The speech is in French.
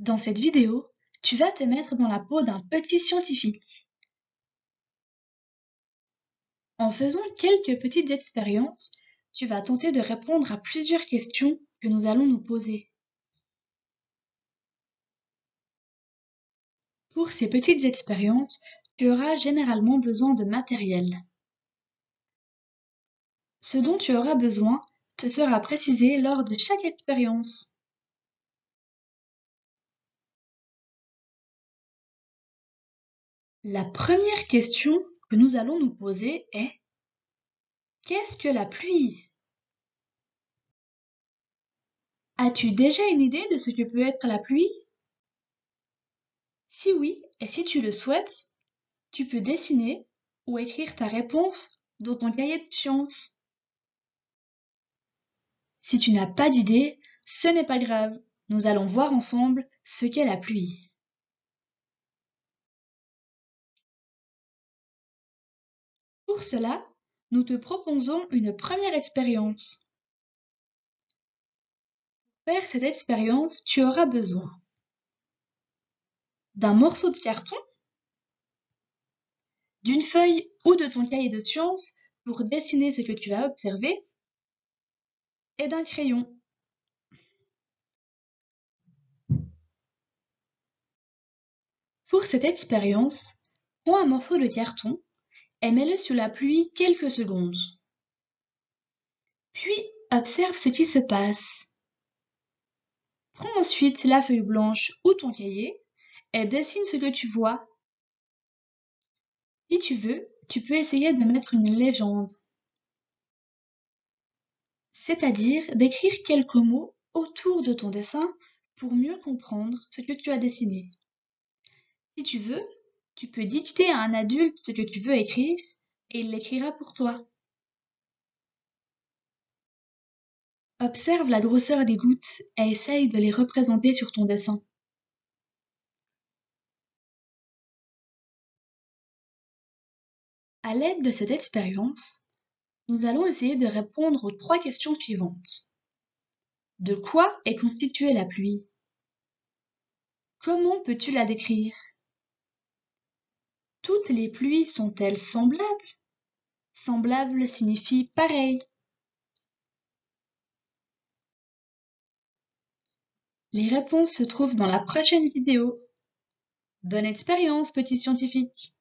Dans cette vidéo, tu vas te mettre dans la peau d'un petit scientifique. En faisant quelques petites expériences, tu vas tenter de répondre à plusieurs questions que nous allons nous poser. Pour ces petites expériences, tu auras généralement besoin de matériel. Ce dont tu auras besoin te sera précisé lors de chaque expérience. La première question que nous allons nous poser est Qu'est-ce que la pluie? As-tu déjà une idée de ce que peut être la pluie? Si oui, et si tu le souhaites, tu peux dessiner ou écrire ta réponse dans ton cahier de sciences. Si tu n'as pas d'idée, ce n'est pas grave, nous allons voir ensemble ce qu'est la pluie. Pour cela, nous te proposons une première expérience. Pour faire cette expérience, tu auras besoin d'un morceau de carton, d'une feuille ou de ton cahier de sciences pour dessiner ce que tu as observé, et d'un crayon. Pour cette expérience, prends un morceau de carton et mets-le sous la pluie quelques secondes. Puis observe ce qui se passe. Prends ensuite la feuille blanche ou ton cahier et dessine ce que tu vois. Si tu veux, tu peux essayer de mettre une légende, c'est-à-dire d'écrire quelques mots autour de ton dessin pour mieux comprendre ce que tu as dessiné. Si tu veux, tu peux dicter à un adulte ce que tu veux écrire et il l'écrira pour toi. Observe la grosseur des gouttes et essaye de les représenter sur ton dessin. À l'aide de cette expérience, nous allons essayer de répondre aux trois questions suivantes. De quoi est constituée la pluie? Comment peux-tu la décrire? Les pluies sont-elles semblables? Semblable signifie pareil. Les réponses se trouvent dans la prochaine vidéo. Bonne expérience, petit scientifique